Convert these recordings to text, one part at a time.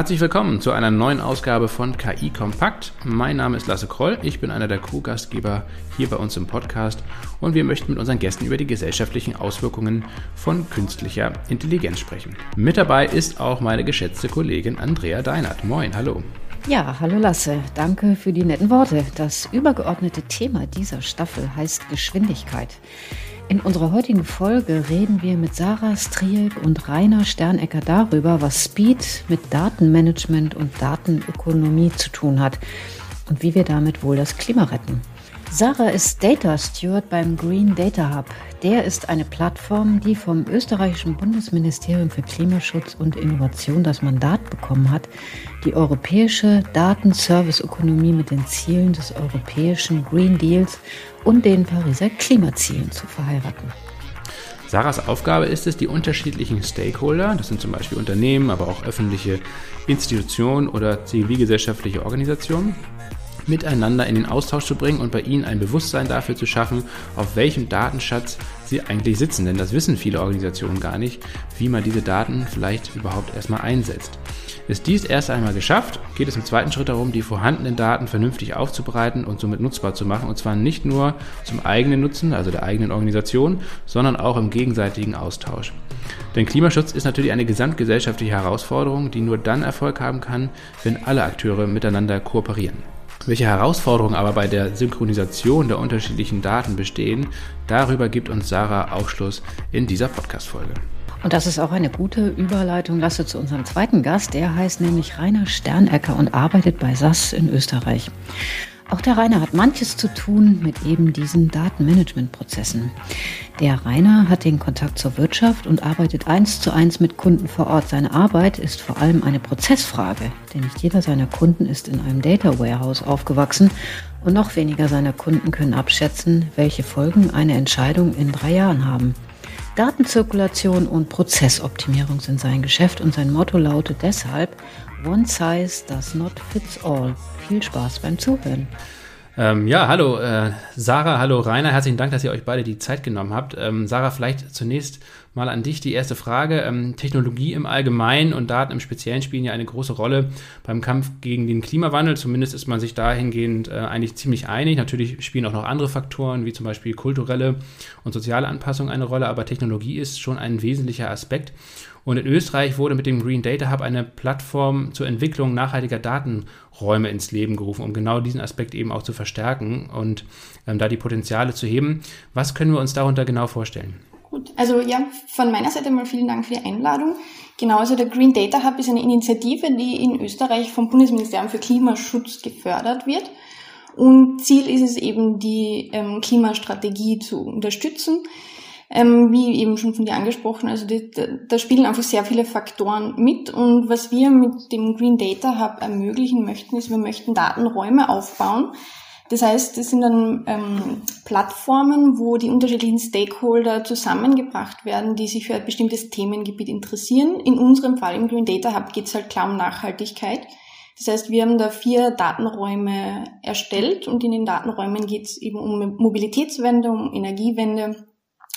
Herzlich willkommen zu einer neuen Ausgabe von KI Kompakt. Mein Name ist Lasse Kroll, ich bin einer der Co-Gastgeber hier bei uns im Podcast und wir möchten mit unseren Gästen über die gesellschaftlichen Auswirkungen von künstlicher Intelligenz sprechen. Mit dabei ist auch meine geschätzte Kollegin Andrea Deinert. Moin, hallo. Ja, hallo Lasse, danke für die netten Worte. Das übergeordnete Thema dieser Staffel heißt Geschwindigkeit. In unserer heutigen Folge reden wir mit Sarah Strielk und Rainer Sternecker darüber, was Speed mit Datenmanagement und Datenökonomie zu tun hat und wie wir damit wohl das Klima retten. Sarah ist Data Steward beim Green Data Hub. Der ist eine Plattform, die vom österreichischen Bundesministerium für Klimaschutz und Innovation das Mandat bekommen hat, die europäische Datenserviceökonomie mit den Zielen des europäischen Green Deals und den Pariser Klimazielen zu verheiraten. Sarahs Aufgabe ist es, die unterschiedlichen Stakeholder, das sind zum Beispiel Unternehmen, aber auch öffentliche Institutionen oder zivilgesellschaftliche Organisationen, miteinander in den Austausch zu bringen und bei ihnen ein Bewusstsein dafür zu schaffen, auf welchem Datenschatz sie eigentlich sitzen. Denn das wissen viele Organisationen gar nicht, wie man diese Daten vielleicht überhaupt erstmal einsetzt. Ist dies erst einmal geschafft, geht es im zweiten Schritt darum, die vorhandenen Daten vernünftig aufzubereiten und somit nutzbar zu machen. Und zwar nicht nur zum eigenen Nutzen, also der eigenen Organisation, sondern auch im gegenseitigen Austausch. Denn Klimaschutz ist natürlich eine gesamtgesellschaftliche Herausforderung, die nur dann Erfolg haben kann, wenn alle Akteure miteinander kooperieren. Welche Herausforderungen aber bei der Synchronisation der unterschiedlichen Daten bestehen, darüber gibt uns Sarah Aufschluss in dieser Podcast-Folge. Und das ist auch eine gute Überleitung, Lasse, zu unserem zweiten Gast. Der heißt nämlich Rainer Sternecker und arbeitet bei SAS in Österreich. Auch der Rainer hat manches zu tun mit eben diesen Datenmanagementprozessen. Der Rainer hat den Kontakt zur Wirtschaft und arbeitet eins zu eins mit Kunden vor Ort. Seine Arbeit ist vor allem eine Prozessfrage, denn nicht jeder seiner Kunden ist in einem Data Warehouse aufgewachsen und noch weniger seiner Kunden können abschätzen, welche Folgen eine Entscheidung in drei Jahren haben. Datenzirkulation und Prozessoptimierung sind sein Geschäft und sein Motto lautet deshalb One Size Does Not Fits All viel Spaß beim Zuhören. Ähm, ja, hallo äh, Sarah, hallo Rainer, herzlichen Dank, dass ihr euch beide die Zeit genommen habt. Ähm, Sarah, vielleicht zunächst mal an dich die erste Frage. Ähm, Technologie im Allgemeinen und Daten im Speziellen spielen ja eine große Rolle beim Kampf gegen den Klimawandel. Zumindest ist man sich dahingehend äh, eigentlich ziemlich einig. Natürlich spielen auch noch andere Faktoren, wie zum Beispiel kulturelle und soziale Anpassung eine Rolle, aber Technologie ist schon ein wesentlicher Aspekt. Und in Österreich wurde mit dem Green Data Hub eine Plattform zur Entwicklung nachhaltiger Datenräume ins Leben gerufen, um genau diesen Aspekt eben auch zu verstärken und ähm, da die Potenziale zu heben. Was können wir uns darunter genau vorstellen? Gut, also ja, von meiner Seite mal vielen Dank für die Einladung. Genau, also der Green Data Hub ist eine Initiative, die in Österreich vom Bundesministerium für Klimaschutz gefördert wird. Und Ziel ist es eben, die ähm, Klimastrategie zu unterstützen. Ähm, wie eben schon von dir angesprochen, also die, da spielen einfach sehr viele Faktoren mit. Und was wir mit dem Green Data Hub ermöglichen möchten, ist, wir möchten Datenräume aufbauen. Das heißt, das sind dann ähm, Plattformen, wo die unterschiedlichen Stakeholder zusammengebracht werden, die sich für ein bestimmtes Themengebiet interessieren. In unserem Fall im Green Data Hub geht es halt klar um Nachhaltigkeit. Das heißt, wir haben da vier Datenräume erstellt und in den Datenräumen geht es eben um Mobilitätswende, um Energiewende,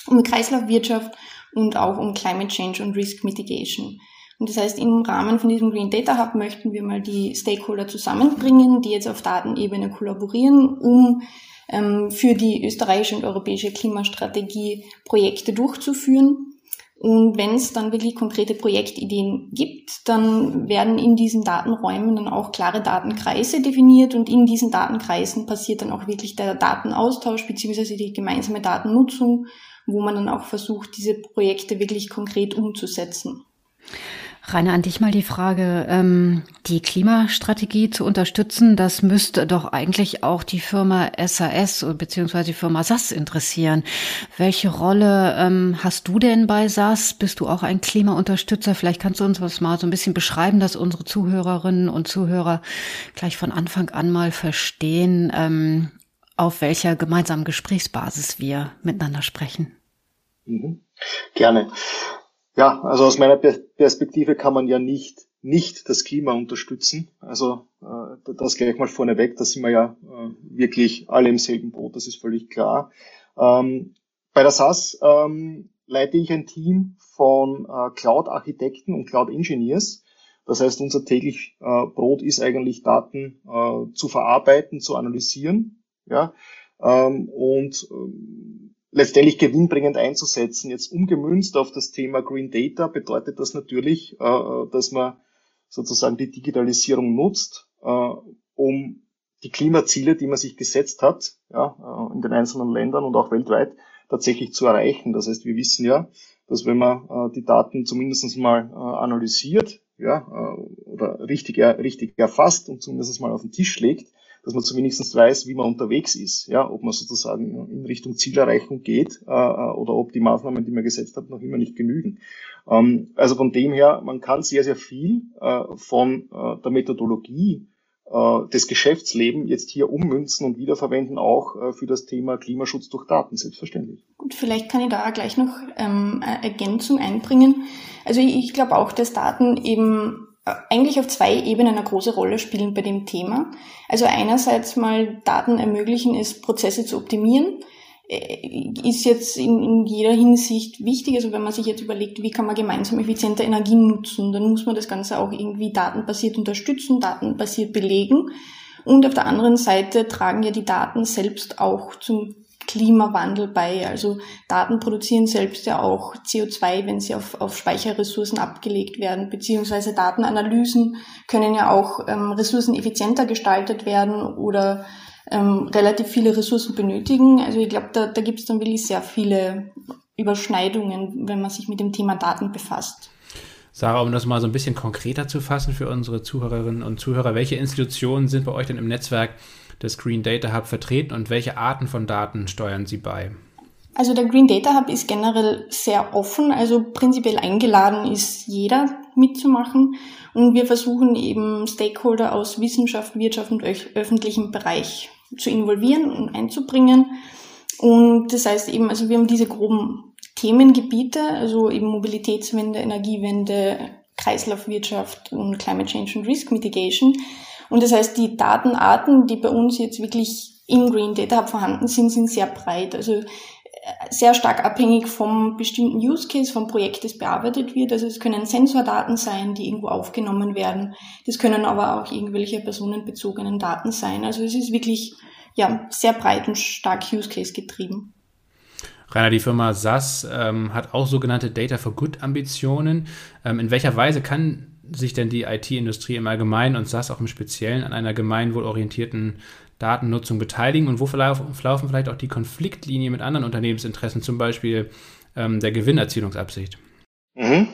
um Kreislaufwirtschaft und auch um Climate Change und Risk Mitigation. Und das heißt, im Rahmen von diesem Green Data Hub möchten wir mal die Stakeholder zusammenbringen, die jetzt auf Datenebene kollaborieren, um ähm, für die österreichische und europäische Klimastrategie Projekte durchzuführen. Und wenn es dann wirklich konkrete Projektideen gibt, dann werden in diesen Datenräumen dann auch klare Datenkreise definiert und in diesen Datenkreisen passiert dann auch wirklich der Datenaustausch beziehungsweise die gemeinsame Datennutzung wo man dann auch versucht, diese Projekte wirklich konkret umzusetzen. Rainer, an dich mal die Frage, ähm, die Klimastrategie zu unterstützen, das müsste doch eigentlich auch die Firma SAS bzw. die Firma SAS interessieren. Welche Rolle ähm, hast du denn bei SAS? Bist du auch ein Klimaunterstützer? Vielleicht kannst du uns was mal so ein bisschen beschreiben, dass unsere Zuhörerinnen und Zuhörer gleich von Anfang an mal verstehen, ähm, auf welcher gemeinsamen Gesprächsbasis wir miteinander sprechen. Mhm. Gerne. Ja, also aus meiner Perspektive kann man ja nicht nicht das Klima unterstützen. Also äh, das gleich mal vorneweg, da sind wir ja äh, wirklich alle im selben Boot, das ist völlig klar. Ähm, bei der SAS ähm, leite ich ein Team von äh, Cloud-Architekten und Cloud-Engineers Das heißt, unser täglich äh, Brot ist eigentlich Daten äh, zu verarbeiten, zu analysieren, ja, ähm, und ähm, letztendlich gewinnbringend einzusetzen. Jetzt umgemünzt auf das Thema Green Data bedeutet das natürlich, äh, dass man sozusagen die Digitalisierung nutzt, äh, um die Klimaziele, die man sich gesetzt hat, ja, äh, in den einzelnen Ländern und auch weltweit, tatsächlich zu erreichen. Das heißt, wir wissen ja, dass wenn man die Daten zumindest mal analysiert, ja, oder richtig, richtig erfasst und zumindest mal auf den Tisch legt, dass man zumindest weiß, wie man unterwegs ist, ja, ob man sozusagen in Richtung Zielerreichung geht äh, oder ob die Maßnahmen, die man gesetzt hat, noch immer nicht genügen. Ähm, also von dem her, man kann sehr, sehr viel äh, von äh, der Methodologie äh, des Geschäftslebens jetzt hier ummünzen und wiederverwenden, auch äh, für das Thema Klimaschutz durch Daten, selbstverständlich. Gut, vielleicht kann ich da gleich noch ähm, Ergänzung einbringen. Also ich, ich glaube auch, dass Daten eben äh, eigentlich auf zwei Ebenen eine große Rolle spielen bei dem Thema. Also einerseits mal Daten ermöglichen es, Prozesse zu optimieren. Äh, ist jetzt in, in jeder Hinsicht wichtig. Also wenn man sich jetzt überlegt, wie kann man gemeinsam effizienter Energien nutzen, dann muss man das Ganze auch irgendwie datenbasiert unterstützen, datenbasiert belegen. Und auf der anderen Seite tragen ja die Daten selbst auch zum Klimawandel bei. Also Daten produzieren selbst ja auch CO2, wenn sie auf, auf Speicherressourcen abgelegt werden, beziehungsweise Datenanalysen können ja auch ähm, ressourceneffizienter gestaltet werden oder ähm, relativ viele Ressourcen benötigen. Also ich glaube, da, da gibt es dann wirklich sehr viele Überschneidungen, wenn man sich mit dem Thema Daten befasst. Sarah, um das mal so ein bisschen konkreter zu fassen für unsere Zuhörerinnen und Zuhörer, welche Institutionen sind bei euch denn im Netzwerk des Green Data Hub vertreten und welche Arten von Daten steuern sie bei? Also der Green Data Hub ist generell sehr offen, also prinzipiell eingeladen ist jeder mitzumachen und wir versuchen eben Stakeholder aus Wissenschaft, Wirtschaft und öffentlichem Bereich zu involvieren und einzubringen. Und das heißt eben, also wir haben diese groben Themengebiete, also eben Mobilitätswende, Energiewende, Kreislaufwirtschaft und Climate Change und Risk Mitigation. Und das heißt, die Datenarten, die bei uns jetzt wirklich im Green Data Hub vorhanden sind, sind sehr breit. Also äh, sehr stark abhängig vom bestimmten Use Case, vom Projekt, das bearbeitet wird. Also es können Sensordaten sein, die irgendwo aufgenommen werden. Das können aber auch irgendwelche personenbezogenen Daten sein. Also es ist wirklich ja, sehr breit und stark Use Case getrieben. Rainer, die Firma SAS ähm, hat auch sogenannte Data for Good Ambitionen. Ähm, in welcher Weise kann sich denn die IT-Industrie im Allgemeinen und SAS auch im Speziellen an einer gemeinwohlorientierten Datennutzung beteiligen und wo verlaufen, vielleicht auch die Konfliktlinie mit anderen Unternehmensinteressen, zum Beispiel ähm, der Gewinnerzielungsabsicht? Mhm.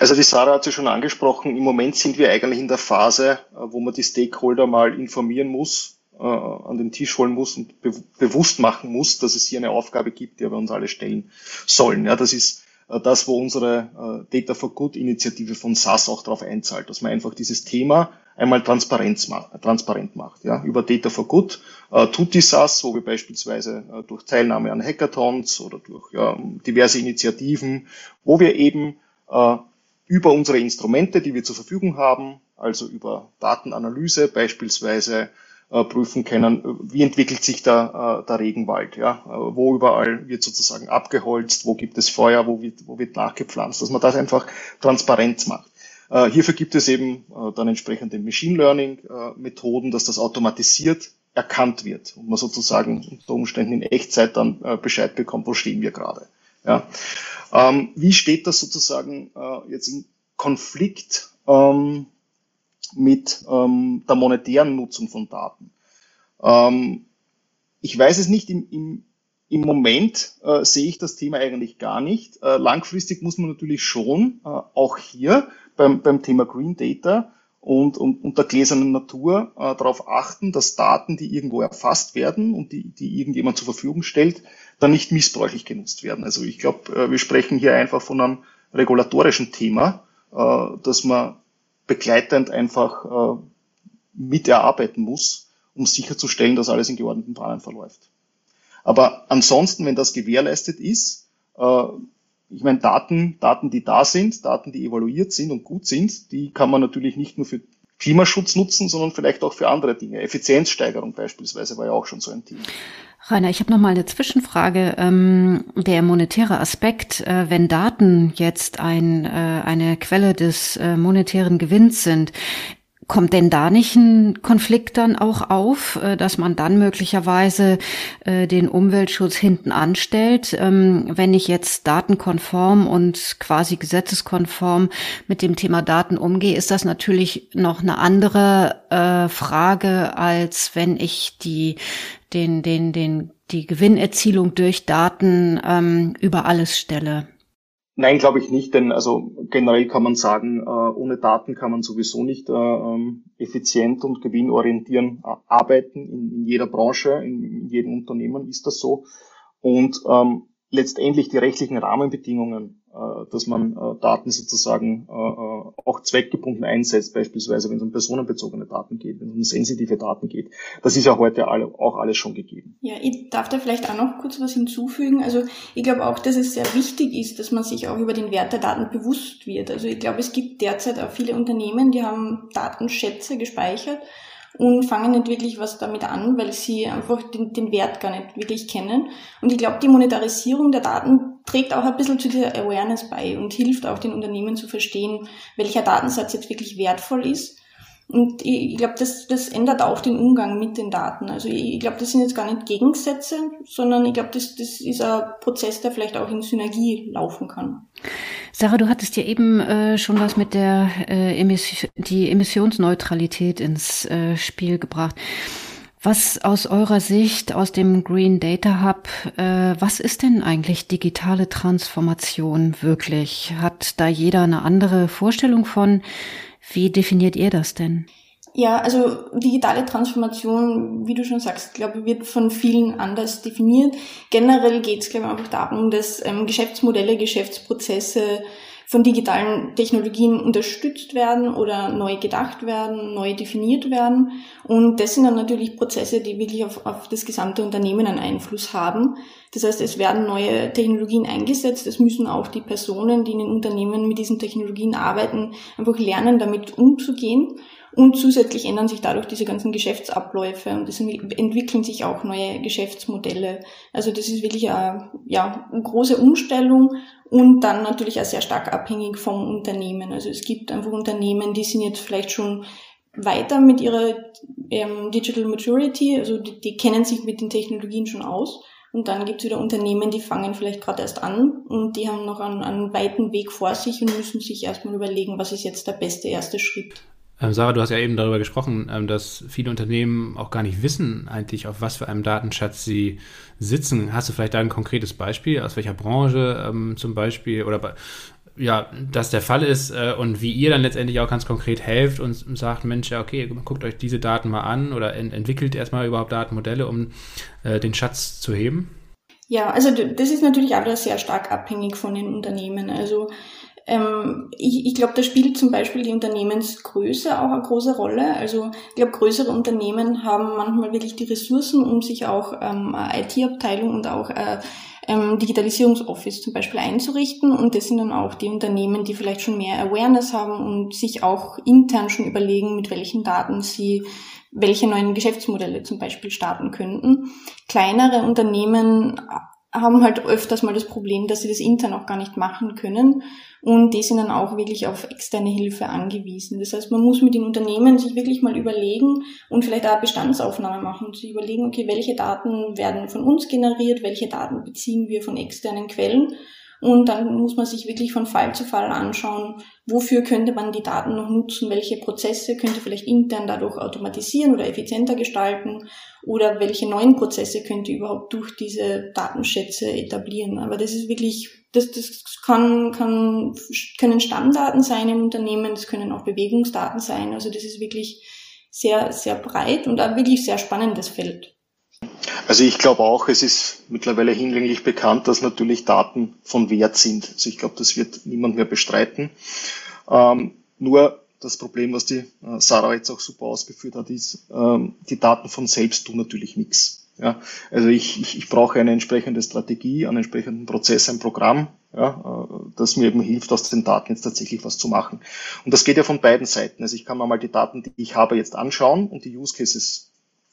Also die Sarah hat sie schon angesprochen, im Moment sind wir eigentlich in der Phase, äh, wo man die Stakeholder mal informieren muss, äh, an den Tisch holen muss und be bewusst machen muss, dass es hier eine Aufgabe gibt, die wir uns alle stellen sollen. Ja, das ist das, wo unsere äh, Data for Good Initiative von SAS auch darauf einzahlt, dass man einfach dieses Thema einmal transparent macht. Transparent macht ja. Über Data for Good äh, tut die SAS, wo wir beispielsweise äh, durch Teilnahme an Hackathons oder durch ja, diverse Initiativen, wo wir eben äh, über unsere Instrumente, die wir zur Verfügung haben, also über Datenanalyse beispielsweise, äh, prüfen können, wie entwickelt sich da äh, der Regenwald, ja, äh, wo überall wird sozusagen abgeholzt, wo gibt es Feuer, wo wird, wo wird nachgepflanzt, dass man das einfach transparent macht. Äh, hierfür gibt es eben äh, dann entsprechende Machine Learning äh, Methoden, dass das automatisiert erkannt wird und man sozusagen unter Umständen in Echtzeit dann äh, Bescheid bekommt, wo stehen wir gerade. Ja. Ähm, wie steht das sozusagen äh, jetzt in Konflikt ähm, mit ähm, der monetären Nutzung von Daten. Ähm, ich weiß es nicht, im, im, im Moment äh, sehe ich das Thema eigentlich gar nicht. Äh, langfristig muss man natürlich schon äh, auch hier beim, beim Thema Green Data und, und, und der gläsernen Natur äh, darauf achten, dass Daten, die irgendwo erfasst werden und die, die irgendjemand zur Verfügung stellt, dann nicht missbräuchlich genutzt werden. Also ich glaube, äh, wir sprechen hier einfach von einem regulatorischen Thema, äh, dass man begleitend einfach äh, mit erarbeiten muss, um sicherzustellen, dass alles in geordneten Bahnen verläuft. Aber ansonsten, wenn das gewährleistet ist, äh, ich meine, Daten, Daten, die da sind, Daten, die evaluiert sind und gut sind, die kann man natürlich nicht nur für Klimaschutz nutzen, sondern vielleicht auch für andere Dinge. Effizienzsteigerung beispielsweise war ja auch schon so ein Thema. Rainer, ich habe noch mal eine Zwischenfrage. Ähm, der monetäre Aspekt, äh, wenn Daten jetzt ein, äh, eine Quelle des äh, monetären Gewinns sind, Kommt denn da nicht ein Konflikt dann auch auf, äh, dass man dann möglicherweise äh, den Umweltschutz hinten anstellt? Ähm, wenn ich jetzt datenkonform und quasi gesetzeskonform mit dem Thema Daten umgehe, ist das natürlich noch eine andere äh, Frage, als wenn ich die, den, den, den, die Gewinnerzielung durch Daten ähm, über alles stelle. Nein, glaube ich nicht, denn also generell kann man sagen, äh, ohne Daten kann man sowieso nicht äh, ähm, effizient und gewinnorientiert arbeiten. In, in jeder Branche, in, in, jedem Unternehmen ist das so. Und ähm, letztendlich die rechtlichen Rahmenbedingungen dass man äh, Daten sozusagen äh, auch zweckgebunden einsetzt, beispielsweise wenn es um personenbezogene Daten geht, wenn es um sensitive Daten geht. Das ist ja heute auch alles schon gegeben. Ja, ich darf da vielleicht auch noch kurz was hinzufügen. Also ich glaube auch, dass es sehr wichtig ist, dass man sich auch über den Wert der Daten bewusst wird. Also ich glaube, es gibt derzeit auch viele Unternehmen, die haben Datenschätze gespeichert und fangen nicht wirklich was damit an, weil sie einfach den, den Wert gar nicht wirklich kennen. Und ich glaube, die Monetarisierung der Daten trägt auch ein bisschen zu dieser Awareness bei und hilft auch den Unternehmen zu verstehen, welcher Datensatz jetzt wirklich wertvoll ist. Und ich, glaube, das, das ändert auch den Umgang mit den Daten. Also ich, ich glaube, das sind jetzt gar nicht Gegensätze, sondern ich glaube, das, das ist ein Prozess, der vielleicht auch in Synergie laufen kann. Sarah, du hattest ja eben äh, schon was mit der äh, Emission, die Emissionsneutralität ins äh, Spiel gebracht. Was aus eurer Sicht, aus dem Green Data Hub, äh, was ist denn eigentlich digitale Transformation wirklich? Hat da jeder eine andere Vorstellung von? Wie definiert ihr das denn? Ja, also digitale Transformation, wie du schon sagst, glaube ich, wird von vielen anders definiert. Generell geht es, glaube ich, einfach darum, dass ähm, Geschäftsmodelle, Geschäftsprozesse von digitalen Technologien unterstützt werden oder neu gedacht werden, neu definiert werden. Und das sind dann natürlich Prozesse, die wirklich auf, auf das gesamte Unternehmen einen Einfluss haben. Das heißt, es werden neue Technologien eingesetzt. Es müssen auch die Personen, die in den Unternehmen mit diesen Technologien arbeiten, einfach lernen, damit umzugehen. Und zusätzlich ändern sich dadurch diese ganzen Geschäftsabläufe und es entwickeln sich auch neue Geschäftsmodelle. Also das ist wirklich eine, ja, eine große Umstellung und dann natürlich auch sehr stark abhängig vom Unternehmen. Also es gibt einfach Unternehmen, die sind jetzt vielleicht schon weiter mit ihrer ähm, Digital Maturity, also die, die kennen sich mit den Technologien schon aus. Und dann gibt es wieder Unternehmen, die fangen vielleicht gerade erst an und die haben noch einen, einen weiten Weg vor sich und müssen sich erstmal überlegen, was ist jetzt der beste erste Schritt. Ähm, Sarah, du hast ja eben darüber gesprochen, ähm, dass viele Unternehmen auch gar nicht wissen eigentlich, auf was für einem Datenschatz sie sitzen. Hast du vielleicht da ein konkretes Beispiel, aus welcher Branche ähm, zum Beispiel oder ja, das der Fall ist äh, und wie ihr dann letztendlich auch ganz konkret helft und sagt, Mensch, ja, okay, guckt euch diese Daten mal an oder ent entwickelt erstmal überhaupt Datenmodelle, um äh, den Schatz zu heben? Ja, also das ist natürlich auch sehr stark abhängig von den Unternehmen. Also ähm, ich, ich glaube, da spielt zum Beispiel die Unternehmensgröße auch eine große Rolle. Also ich glaube, größere Unternehmen haben manchmal wirklich die Ressourcen, um sich auch ähm, IT-Abteilung und auch äh, ähm, Digitalisierungsoffice zum Beispiel einzurichten. Und das sind dann auch die Unternehmen, die vielleicht schon mehr Awareness haben und sich auch intern schon überlegen, mit welchen Daten sie welche neuen Geschäftsmodelle zum Beispiel starten könnten. Kleinere Unternehmen haben halt öfters mal das Problem, dass sie das intern auch gar nicht machen können und die sind dann auch wirklich auf externe Hilfe angewiesen. Das heißt, man muss mit den Unternehmen sich wirklich mal überlegen und vielleicht auch Bestandsaufnahme machen und sich überlegen, okay, welche Daten werden von uns generiert, welche Daten beziehen wir von externen Quellen und dann muss man sich wirklich von Fall zu Fall anschauen, wofür könnte man die Daten noch nutzen, welche Prozesse könnte vielleicht intern dadurch automatisieren oder effizienter gestalten oder welche neuen Prozesse könnte überhaupt durch diese Datenschätze etablieren. Aber das ist wirklich, das, das kann, kann, können Stammdaten sein im Unternehmen, das können auch Bewegungsdaten sein. Also das ist wirklich sehr, sehr breit und auch wirklich sehr spannendes Feld. Also ich glaube auch, es ist mittlerweile hinlänglich bekannt, dass natürlich Daten von Wert sind. Also ich glaube, das wird niemand mehr bestreiten. Ähm, nur das Problem, was die äh, Sarah jetzt auch super ausgeführt hat, ist, ähm, die Daten von selbst tun natürlich nichts. Ja, also ich, ich, ich brauche eine entsprechende Strategie, einen entsprechenden Prozess, ein Programm, ja, äh, das mir eben hilft, aus den Daten jetzt tatsächlich was zu machen. Und das geht ja von beiden Seiten. Also ich kann mir mal die Daten, die ich habe, jetzt anschauen und die Use Cases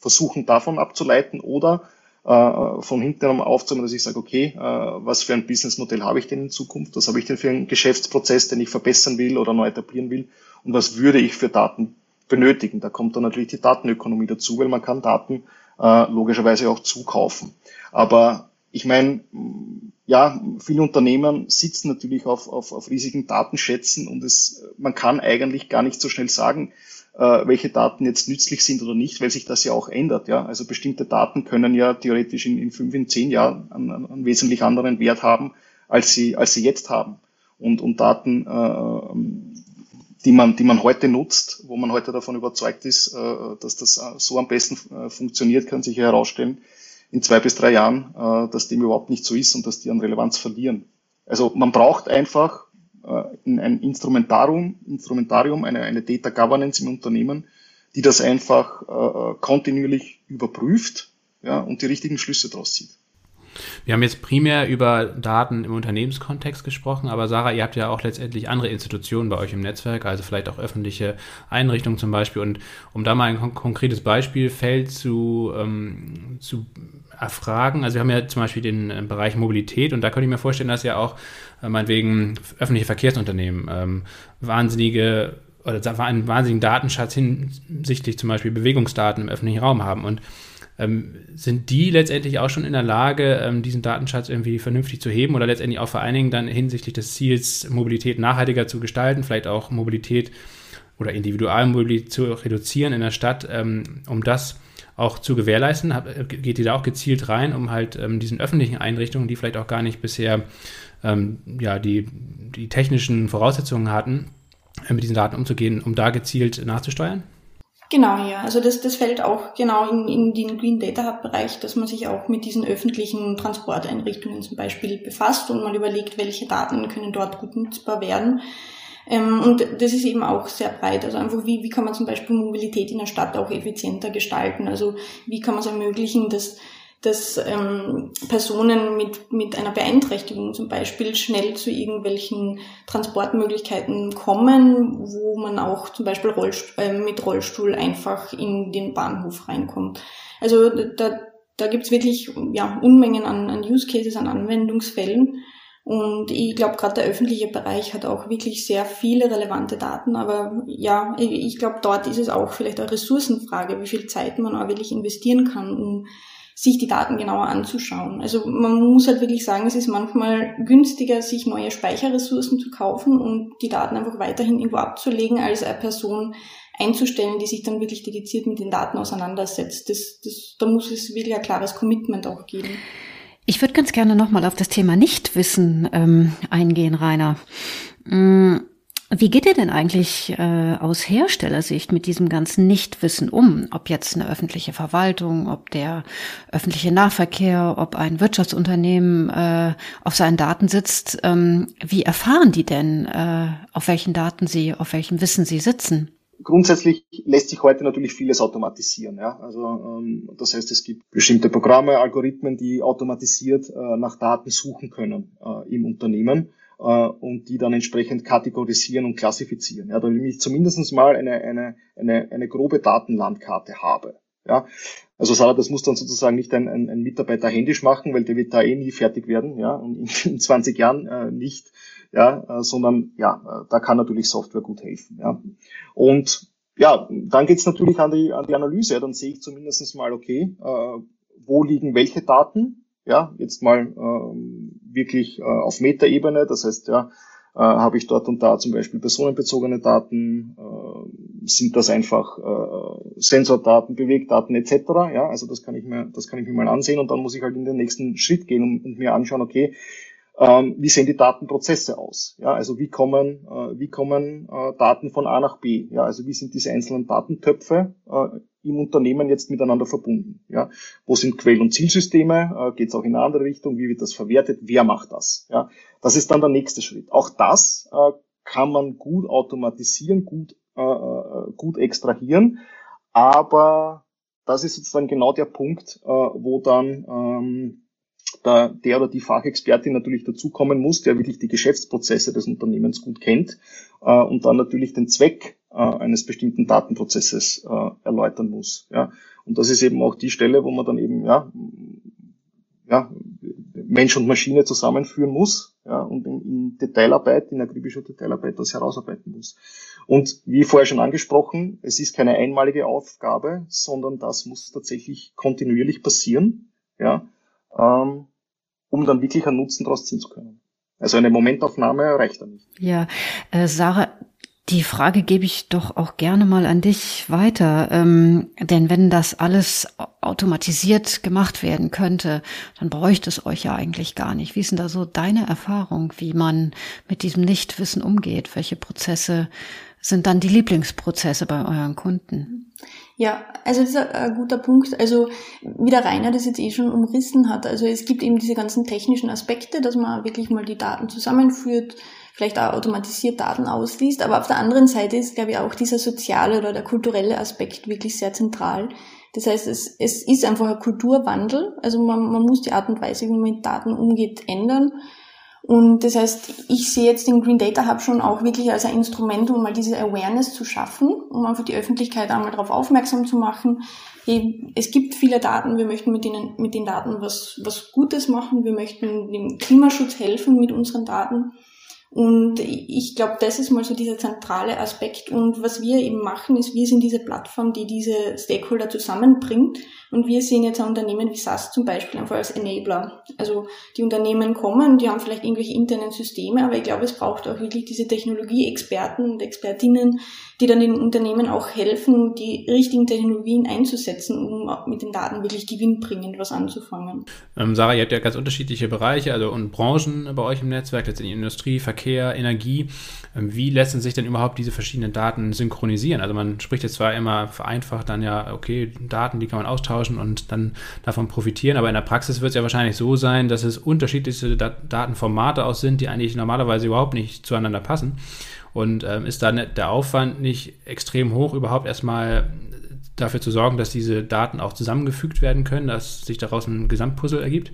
versuchen davon abzuleiten oder äh, von hinten aufzunehmen, dass ich sage, okay, äh, was für ein Businessmodell habe ich denn in Zukunft? Was habe ich denn für einen Geschäftsprozess, den ich verbessern will oder neu etablieren will? Und was würde ich für Daten benötigen? Da kommt dann natürlich die Datenökonomie dazu, weil man kann Daten äh, logischerweise auch zukaufen. Aber ich meine, ja, viele Unternehmen sitzen natürlich auf, auf, auf riesigen Datenschätzen und es, man kann eigentlich gar nicht so schnell sagen, äh, welche Daten jetzt nützlich sind oder nicht, weil sich das ja auch ändert. Ja? Also bestimmte Daten können ja theoretisch in, in fünf, in zehn Jahren einen, einen wesentlich anderen Wert haben, als sie, als sie jetzt haben. Und, und Daten, äh, die man, die man heute nutzt, wo man heute davon überzeugt ist, äh, dass das äh, so am besten äh, funktioniert, kann sich herausstellen, in zwei bis drei Jahren, äh, dass dem überhaupt nicht so ist und dass die an Relevanz verlieren. Also man braucht einfach äh, ein Instrumentarium, Instrumentarium eine, eine Data Governance im Unternehmen, die das einfach äh, kontinuierlich überprüft ja, und die richtigen Schlüsse daraus zieht. Wir haben jetzt primär über Daten im Unternehmenskontext gesprochen, aber Sarah, ihr habt ja auch letztendlich andere Institutionen bei euch im Netzwerk, also vielleicht auch öffentliche Einrichtungen zum Beispiel. Und um da mal ein kon konkretes Beispielfeld zu, ähm, zu erfragen, also wir haben ja zum Beispiel den äh, Bereich Mobilität und da könnte ich mir vorstellen, dass ja auch meinetwegen öffentliche Verkehrsunternehmen ähm, wahnsinnige oder einen wahnsinnigen Datenschatz hinsichtlich zum Beispiel Bewegungsdaten im öffentlichen Raum haben. Und ähm, sind die letztendlich auch schon in der Lage, ähm, diesen Datenschatz irgendwie vernünftig zu heben oder letztendlich auch vor allen Dingen dann hinsichtlich des Ziels, Mobilität nachhaltiger zu gestalten, vielleicht auch Mobilität oder Individualmobilität zu reduzieren in der Stadt, ähm, um das auch zu gewährleisten? Äh, geht ihr da auch gezielt rein, um halt ähm, diesen öffentlichen Einrichtungen, die vielleicht auch gar nicht bisher ähm, ja, die, die technischen Voraussetzungen hatten, äh, mit diesen Daten umzugehen, um da gezielt nachzusteuern? Genau, ja. Also das, das fällt auch genau in, in den Green Data Hub Bereich, dass man sich auch mit diesen öffentlichen Transporteinrichtungen zum Beispiel befasst und man überlegt, welche Daten können dort gut nutzbar werden. Ähm, und das ist eben auch sehr breit. Also einfach, wie, wie kann man zum Beispiel Mobilität in der Stadt auch effizienter gestalten? Also wie kann man es ermöglichen, dass dass ähm, Personen mit, mit einer Beeinträchtigung zum Beispiel schnell zu irgendwelchen Transportmöglichkeiten kommen, wo man auch zum Beispiel Rollstuhl, äh, mit Rollstuhl einfach in den Bahnhof reinkommt. Also da, da gibt's wirklich ja, Unmengen an, an Use Cases, an Anwendungsfällen. Und ich glaube, gerade der öffentliche Bereich hat auch wirklich sehr viele relevante Daten. Aber ja, ich glaube, dort ist es auch vielleicht eine Ressourcenfrage, wie viel Zeit man auch wirklich investieren kann, um sich die Daten genauer anzuschauen. Also man muss halt wirklich sagen, es ist manchmal günstiger, sich neue Speicherressourcen zu kaufen und die Daten einfach weiterhin irgendwo abzulegen, als eine Person einzustellen, die sich dann wirklich dediziert mit den Daten auseinandersetzt. Das, das, da muss es wirklich ein klares Commitment auch geben. Ich würde ganz gerne nochmal auf das Thema Nichtwissen ähm, eingehen, Rainer. Mm, wie geht ihr denn eigentlich äh, aus Herstellersicht mit diesem ganzen Nichtwissen um? Ob jetzt eine öffentliche Verwaltung, ob der öffentliche Nahverkehr, ob ein Wirtschaftsunternehmen äh, auf seinen Daten sitzt. Ähm, wie erfahren die denn, äh, auf welchen Daten sie, auf welchem Wissen sie sitzen? Grundsätzlich lässt sich heute natürlich vieles automatisieren. Ja? Also ähm, das heißt, es gibt bestimmte Programme, Algorithmen, die automatisiert äh, nach Daten suchen können äh, im Unternehmen äh, und die dann entsprechend kategorisieren und klassifizieren. Ja, damit ich zumindest mal eine, eine, eine, eine grobe Datenlandkarte habe. Ja, also Sarah, das muss dann sozusagen nicht ein, ein, ein Mitarbeiter händisch machen, weil der wird da eh nie fertig werden, ja, und in, in 20 Jahren äh, nicht, ja, äh, sondern ja, äh, da kann natürlich Software gut helfen, ja. Und ja, dann geht's natürlich an die, an die Analyse, ja, dann sehe ich zumindest mal, okay, äh, wo liegen welche Daten, ja, jetzt mal ähm, wirklich äh, auf Metaebene, das heißt, ja, äh, habe ich dort und da zum Beispiel personenbezogene Daten, äh, sind das einfach äh, Sensordaten, Bewegdaten etc. Ja, also das kann ich mir, das kann ich mir mal ansehen und dann muss ich halt in den nächsten Schritt gehen und, und mir anschauen, okay, ähm, wie sehen die Datenprozesse aus? Ja, also wie kommen, äh, wie kommen äh, Daten von A nach B? Ja, also wie sind diese einzelnen Datentöpfe äh, im Unternehmen jetzt miteinander verbunden? Ja, wo sind Quell- und Zielsysteme? Äh, Geht es auch in eine andere Richtung? Wie wird das verwertet? Wer macht das? Ja, das ist dann der nächste Schritt. Auch das äh, kann man gut automatisieren, gut, äh, gut extrahieren, aber das ist sozusagen genau der Punkt, wo dann ähm, der, der oder die Fachexpertin natürlich dazukommen muss, der wirklich die Geschäftsprozesse des Unternehmens gut kennt äh, und dann natürlich den Zweck äh, eines bestimmten Datenprozesses äh, erläutern muss. Ja. Und das ist eben auch die Stelle, wo man dann eben ja, ja, Mensch und Maschine zusammenführen muss ja, und in, in Detailarbeit, in akribischer Detailarbeit das herausarbeiten muss. Und wie vorher schon angesprochen, es ist keine einmalige Aufgabe, sondern das muss tatsächlich kontinuierlich passieren, ja, ähm, um dann wirklich einen Nutzen daraus ziehen zu können. Also eine Momentaufnahme reicht da nicht. Ja, äh, Sarah, die Frage gebe ich doch auch gerne mal an dich weiter. Ähm, denn wenn das alles automatisiert gemacht werden könnte, dann bräuchte es euch ja eigentlich gar nicht. Wie ist denn da so deine Erfahrung, wie man mit diesem Nichtwissen umgeht? Welche Prozesse sind dann die Lieblingsprozesse bei euren Kunden? Ja, also das ist ein guter Punkt. Also wie der Rainer das jetzt eh schon umrissen hat, also es gibt eben diese ganzen technischen Aspekte, dass man wirklich mal die Daten zusammenführt, vielleicht auch automatisiert Daten ausliest. Aber auf der anderen Seite ist, glaube ich, auch dieser soziale oder der kulturelle Aspekt wirklich sehr zentral. Das heißt, es, es ist einfach ein Kulturwandel. Also man, man muss die Art und Weise, wie man mit Daten umgeht, ändern. Und das heißt, ich sehe jetzt den Green Data Hub schon auch wirklich als ein Instrument, um mal diese Awareness zu schaffen, um einfach die Öffentlichkeit einmal darauf aufmerksam zu machen. Es gibt viele Daten, wir möchten mit denen, mit den Daten was, was Gutes machen, wir möchten dem Klimaschutz helfen mit unseren Daten. Und ich glaube, das ist mal so dieser zentrale Aspekt. Und was wir eben machen, ist, wir sind diese Plattform, die diese Stakeholder zusammenbringt. Und wir sehen jetzt Unternehmen wie SAS zum Beispiel einfach als Enabler. Also die Unternehmen kommen, die haben vielleicht irgendwelche internen Systeme, aber ich glaube, es braucht auch wirklich diese Technologieexperten und Expertinnen, die dann den Unternehmen auch helfen, die richtigen Technologien einzusetzen, um mit den Daten wirklich gewinnbringend was anzufangen. Ähm, Sarah, ihr habt ja ganz unterschiedliche Bereiche also und Branchen bei euch im Netzwerk, letztendlich Industrie, Verkehr, Energie. Ähm, wie lassen sich denn überhaupt diese verschiedenen Daten synchronisieren? Also man spricht jetzt zwar immer vereinfacht dann ja, okay, Daten, die kann man austauschen und dann davon profitieren, aber in der Praxis wird es ja wahrscheinlich so sein, dass es unterschiedlichste Datenformate aus sind, die eigentlich normalerweise überhaupt nicht zueinander passen. Und ähm, ist da der Aufwand nicht extrem hoch, überhaupt erstmal dafür zu sorgen, dass diese Daten auch zusammengefügt werden können, dass sich daraus ein Gesamtpuzzle ergibt?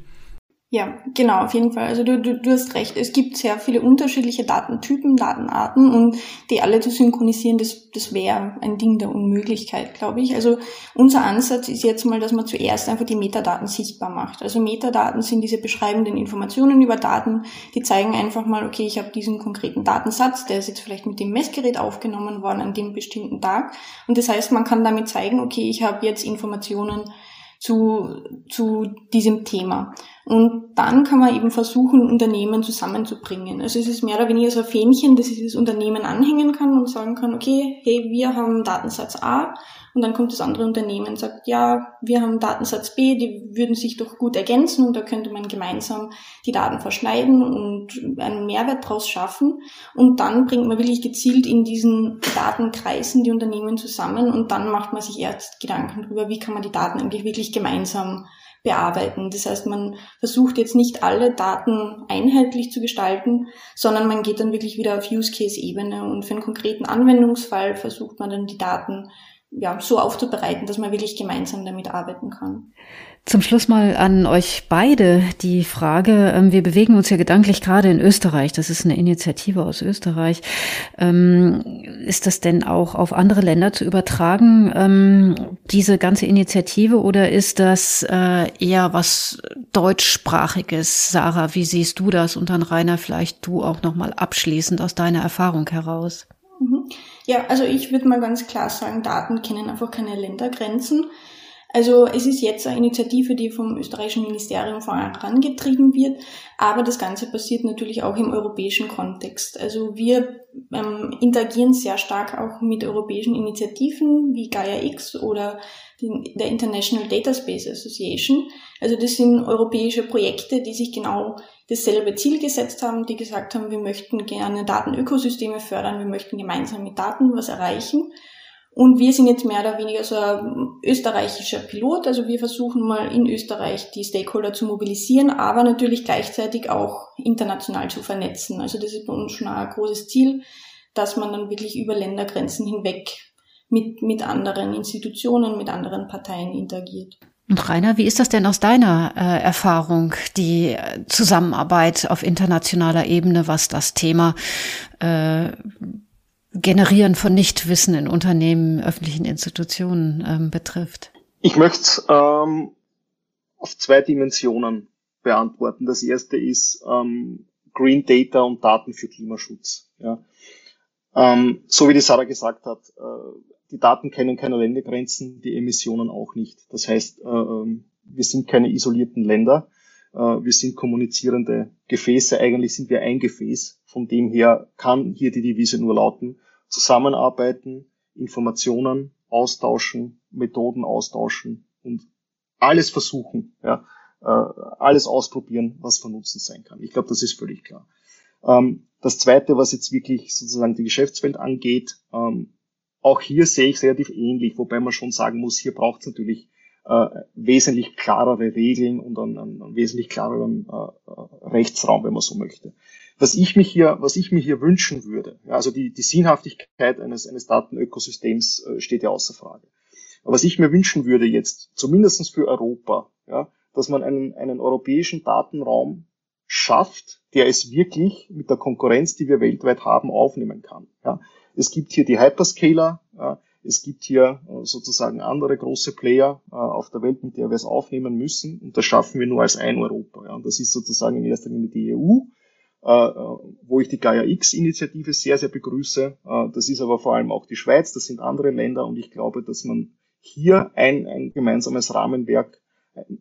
Ja, genau, auf jeden Fall. Also du, du, du hast recht, es gibt sehr viele unterschiedliche Datentypen, Datenarten und die alle zu synchronisieren, das, das wäre ein Ding der Unmöglichkeit, glaube ich. Also unser Ansatz ist jetzt mal, dass man zuerst einfach die Metadaten sichtbar macht. Also Metadaten sind diese beschreibenden Informationen über Daten, die zeigen einfach mal, okay, ich habe diesen konkreten Datensatz, der ist jetzt vielleicht mit dem Messgerät aufgenommen worden an dem bestimmten Tag. Und das heißt, man kann damit zeigen, okay, ich habe jetzt Informationen zu, zu diesem Thema. Und dann kann man eben versuchen, Unternehmen zusammenzubringen. Also es ist mehr oder weniger so ein Fähnchen, das dieses Unternehmen anhängen kann und sagen kann, okay, hey, wir haben Datensatz A und dann kommt das andere Unternehmen und sagt, ja, wir haben Datensatz B, die würden sich doch gut ergänzen und da könnte man gemeinsam die Daten verschneiden und einen Mehrwert daraus schaffen. Und dann bringt man wirklich gezielt in diesen Datenkreisen die Unternehmen zusammen und dann macht man sich erst Gedanken darüber, wie kann man die Daten eigentlich wirklich gemeinsam bearbeiten. Das heißt, man versucht jetzt nicht alle Daten einheitlich zu gestalten, sondern man geht dann wirklich wieder auf Use-Case-Ebene und für einen konkreten Anwendungsfall versucht man dann die Daten ja, so aufzubereiten, dass man wirklich gemeinsam damit arbeiten kann. Zum Schluss mal an euch beide die Frage. Ähm, wir bewegen uns ja gedanklich gerade in Österreich. Das ist eine Initiative aus Österreich. Ähm, ist das denn auch auf andere Länder zu übertragen, ähm, diese ganze Initiative, oder ist das äh, eher was deutschsprachiges? Sarah, wie siehst du das? Und dann Rainer, vielleicht du auch nochmal abschließend aus deiner Erfahrung heraus. Mhm. Ja, also ich würde mal ganz klar sagen, Daten kennen einfach keine Ländergrenzen. Also es ist jetzt eine Initiative, die vom österreichischen Ministerium vorangetrieben wird, aber das Ganze passiert natürlich auch im europäischen Kontext. Also wir ähm, interagieren sehr stark auch mit europäischen Initiativen wie Gaia X oder der International Data Space Association. Also das sind europäische Projekte, die sich genau dasselbe Ziel gesetzt haben, die gesagt haben, wir möchten gerne Datenökosysteme fördern, wir möchten gemeinsam mit Daten was erreichen. Und wir sind jetzt mehr oder weniger so ein österreichischer Pilot. Also wir versuchen mal in Österreich die Stakeholder zu mobilisieren, aber natürlich gleichzeitig auch international zu vernetzen. Also das ist bei uns schon ein großes Ziel, dass man dann wirklich über Ländergrenzen hinweg mit, mit anderen Institutionen, mit anderen Parteien interagiert. Und Rainer, wie ist das denn aus deiner äh, Erfahrung, die Zusammenarbeit auf internationaler Ebene, was das Thema äh, Generieren von Nichtwissen in Unternehmen, öffentlichen Institutionen ähm, betrifft? Ich möchte ähm, auf zwei Dimensionen beantworten. Das erste ist ähm, Green Data und Daten für Klimaschutz. Ja. Ähm, so wie die Sarah gesagt hat, äh, die Daten kennen keine Ländergrenzen, die Emissionen auch nicht. Das heißt, äh, ähm, wir sind keine isolierten Länder, wir sind kommunizierende Gefäße. Eigentlich sind wir ein Gefäß. Von dem her kann hier die Devise nur lauten, zusammenarbeiten, Informationen austauschen, Methoden austauschen und alles versuchen, ja, äh, alles ausprobieren, was von Nutzen sein kann. Ich glaube, das ist völlig klar. Ähm, das Zweite, was jetzt wirklich sozusagen die Geschäftswelt angeht, ähm, auch hier sehe ich es relativ ähnlich, wobei man schon sagen muss, hier braucht es natürlich äh, wesentlich klarere Regeln und einen, einen wesentlich klareren äh, Rechtsraum, wenn man so möchte. Was ich mich hier, was ich mir hier wünschen würde, ja, also die, die Sinnhaftigkeit eines, eines Datenökosystems äh, steht ja außer Frage. Aber was ich mir wünschen würde jetzt, zumindestens für Europa, ja, dass man einen, einen europäischen Datenraum schafft, der es wirklich mit der Konkurrenz, die wir weltweit haben, aufnehmen kann. Ja. Es gibt hier die Hyperscaler, äh, es gibt hier äh, sozusagen andere große Player äh, auf der Welt, mit der wir es aufnehmen müssen. Und das schaffen wir nur als ein Europa. Und das ist sozusagen in erster Linie die EU, wo ich die Gaia X-Initiative sehr, sehr begrüße. Das ist aber vor allem auch die Schweiz, das sind andere Länder und ich glaube, dass man hier ein, ein gemeinsames Rahmenwerk,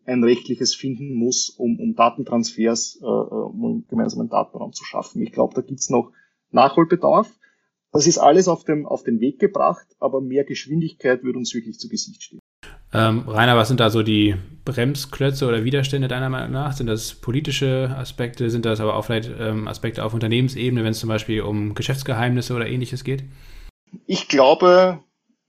ein rechtliches finden muss, um, um Datentransfers, um einen gemeinsamen Datenraum zu schaffen. Ich glaube, da gibt's noch Nachholbedarf. Das ist alles auf, dem, auf den Weg gebracht, aber mehr Geschwindigkeit würde uns wirklich zu Gesicht stehen. Ähm, Rainer, was sind da so die Bremsklötze oder Widerstände deiner Meinung nach? Sind das politische Aspekte? Sind das aber auch vielleicht ähm, Aspekte auf Unternehmensebene, wenn es zum Beispiel um Geschäftsgeheimnisse oder ähnliches geht? Ich glaube,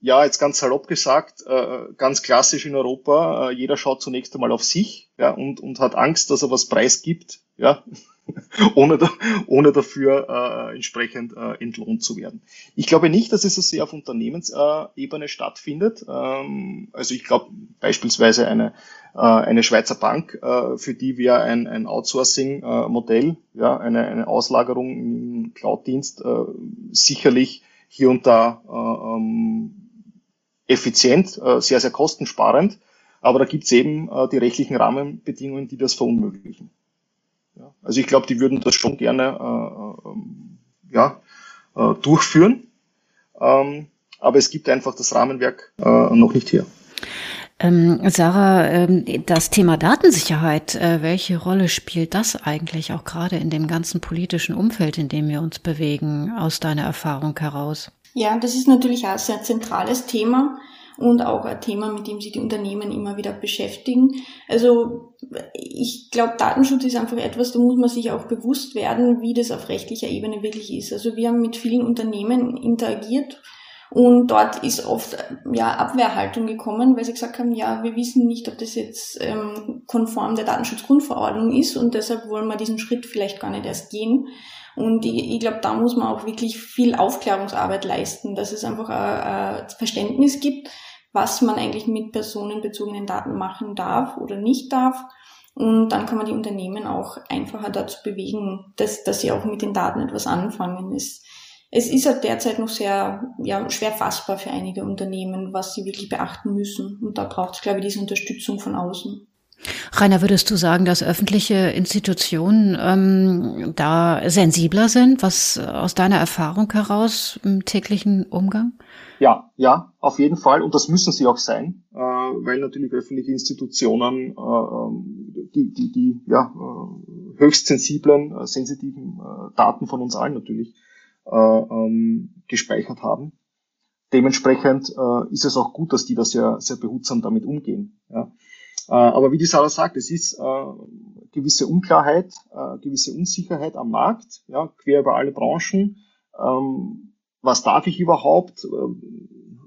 ja, jetzt ganz salopp gesagt, äh, ganz klassisch in Europa, äh, jeder schaut zunächst einmal auf sich ja, und, und hat Angst, dass er was preisgibt, ja, ohne, da, ohne dafür äh, entsprechend äh, entlohnt zu werden. Ich glaube nicht, dass es so sehr auf Unternehmensebene stattfindet. Ähm, also ich glaube beispielsweise eine, äh, eine Schweizer Bank, äh, für die wir ein, ein Outsourcing-Modell, ja, eine, eine Auslagerung im Cloud-Dienst äh, sicherlich hier und da äh, ähm, effizient, äh, sehr, sehr kostensparend. Aber da gibt's eben äh, die rechtlichen Rahmenbedingungen, die das verunmöglichen. Ja, also ich glaube, die würden das schon gerne äh, äh, ja, äh, durchführen. Ähm, aber es gibt einfach das Rahmenwerk äh, noch nicht hier. Ähm, Sarah, ähm, das Thema Datensicherheit, äh, welche Rolle spielt das eigentlich auch gerade in dem ganzen politischen Umfeld, in dem wir uns bewegen, aus deiner Erfahrung heraus? Ja, das ist natürlich auch ein sehr zentrales Thema und auch ein Thema, mit dem sich die Unternehmen immer wieder beschäftigen. Also ich glaube, Datenschutz ist einfach etwas, da muss man sich auch bewusst werden, wie das auf rechtlicher Ebene wirklich ist. Also wir haben mit vielen Unternehmen interagiert und dort ist oft ja Abwehrhaltung gekommen, weil sie gesagt haben, ja, wir wissen nicht, ob das jetzt ähm, konform der Datenschutzgrundverordnung ist und deshalb wollen wir diesen Schritt vielleicht gar nicht erst gehen. Und ich, ich glaube, da muss man auch wirklich viel Aufklärungsarbeit leisten, dass es einfach ein, ein Verständnis gibt, was man eigentlich mit personenbezogenen Daten machen darf oder nicht darf. Und dann kann man die Unternehmen auch einfacher dazu bewegen, dass, dass sie auch mit den Daten etwas anfangen. Es, es ist ja derzeit noch sehr ja, schwer fassbar für einige Unternehmen, was sie wirklich beachten müssen. Und da braucht es, glaube ich, diese Unterstützung von außen. Rainer, würdest du sagen, dass öffentliche Institutionen ähm, da sensibler sind, was aus deiner Erfahrung heraus im täglichen Umgang? Ja, ja, auf jeden Fall. Und das müssen sie auch sein, äh, weil natürlich öffentliche Institutionen äh, ähm, die, die, die ja, äh, höchst sensiblen, äh, sensitiven äh, Daten von uns allen natürlich äh, ähm, gespeichert haben. Dementsprechend äh, ist es auch gut, dass die da sehr, sehr behutsam damit umgehen. Ja. Äh, aber wie die Sarah sagt, es ist äh, gewisse Unklarheit, äh, gewisse Unsicherheit am Markt, ja, quer über alle Branchen. Ähm, was darf ich überhaupt?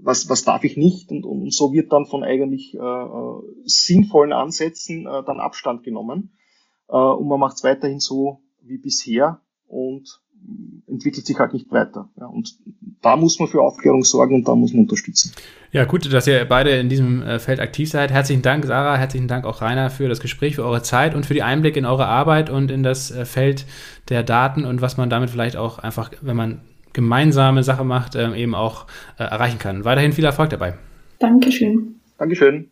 was, was darf ich nicht? Und, und so wird dann von eigentlich sinnvollen Ansätzen dann Abstand genommen. Und man macht es weiterhin so wie bisher. Und entwickelt sich halt nicht weiter. Ja, und da muss man für Aufklärung sorgen und da muss man unterstützen. Ja, gut, dass ihr beide in diesem äh, Feld aktiv seid. Herzlichen Dank, Sarah, herzlichen Dank auch Rainer für das Gespräch, für eure Zeit und für die Einblicke in eure Arbeit und in das äh, Feld der Daten und was man damit vielleicht auch einfach, wenn man gemeinsame Sache macht, ähm, eben auch äh, erreichen kann. Weiterhin viel Erfolg dabei. Dankeschön. Dankeschön.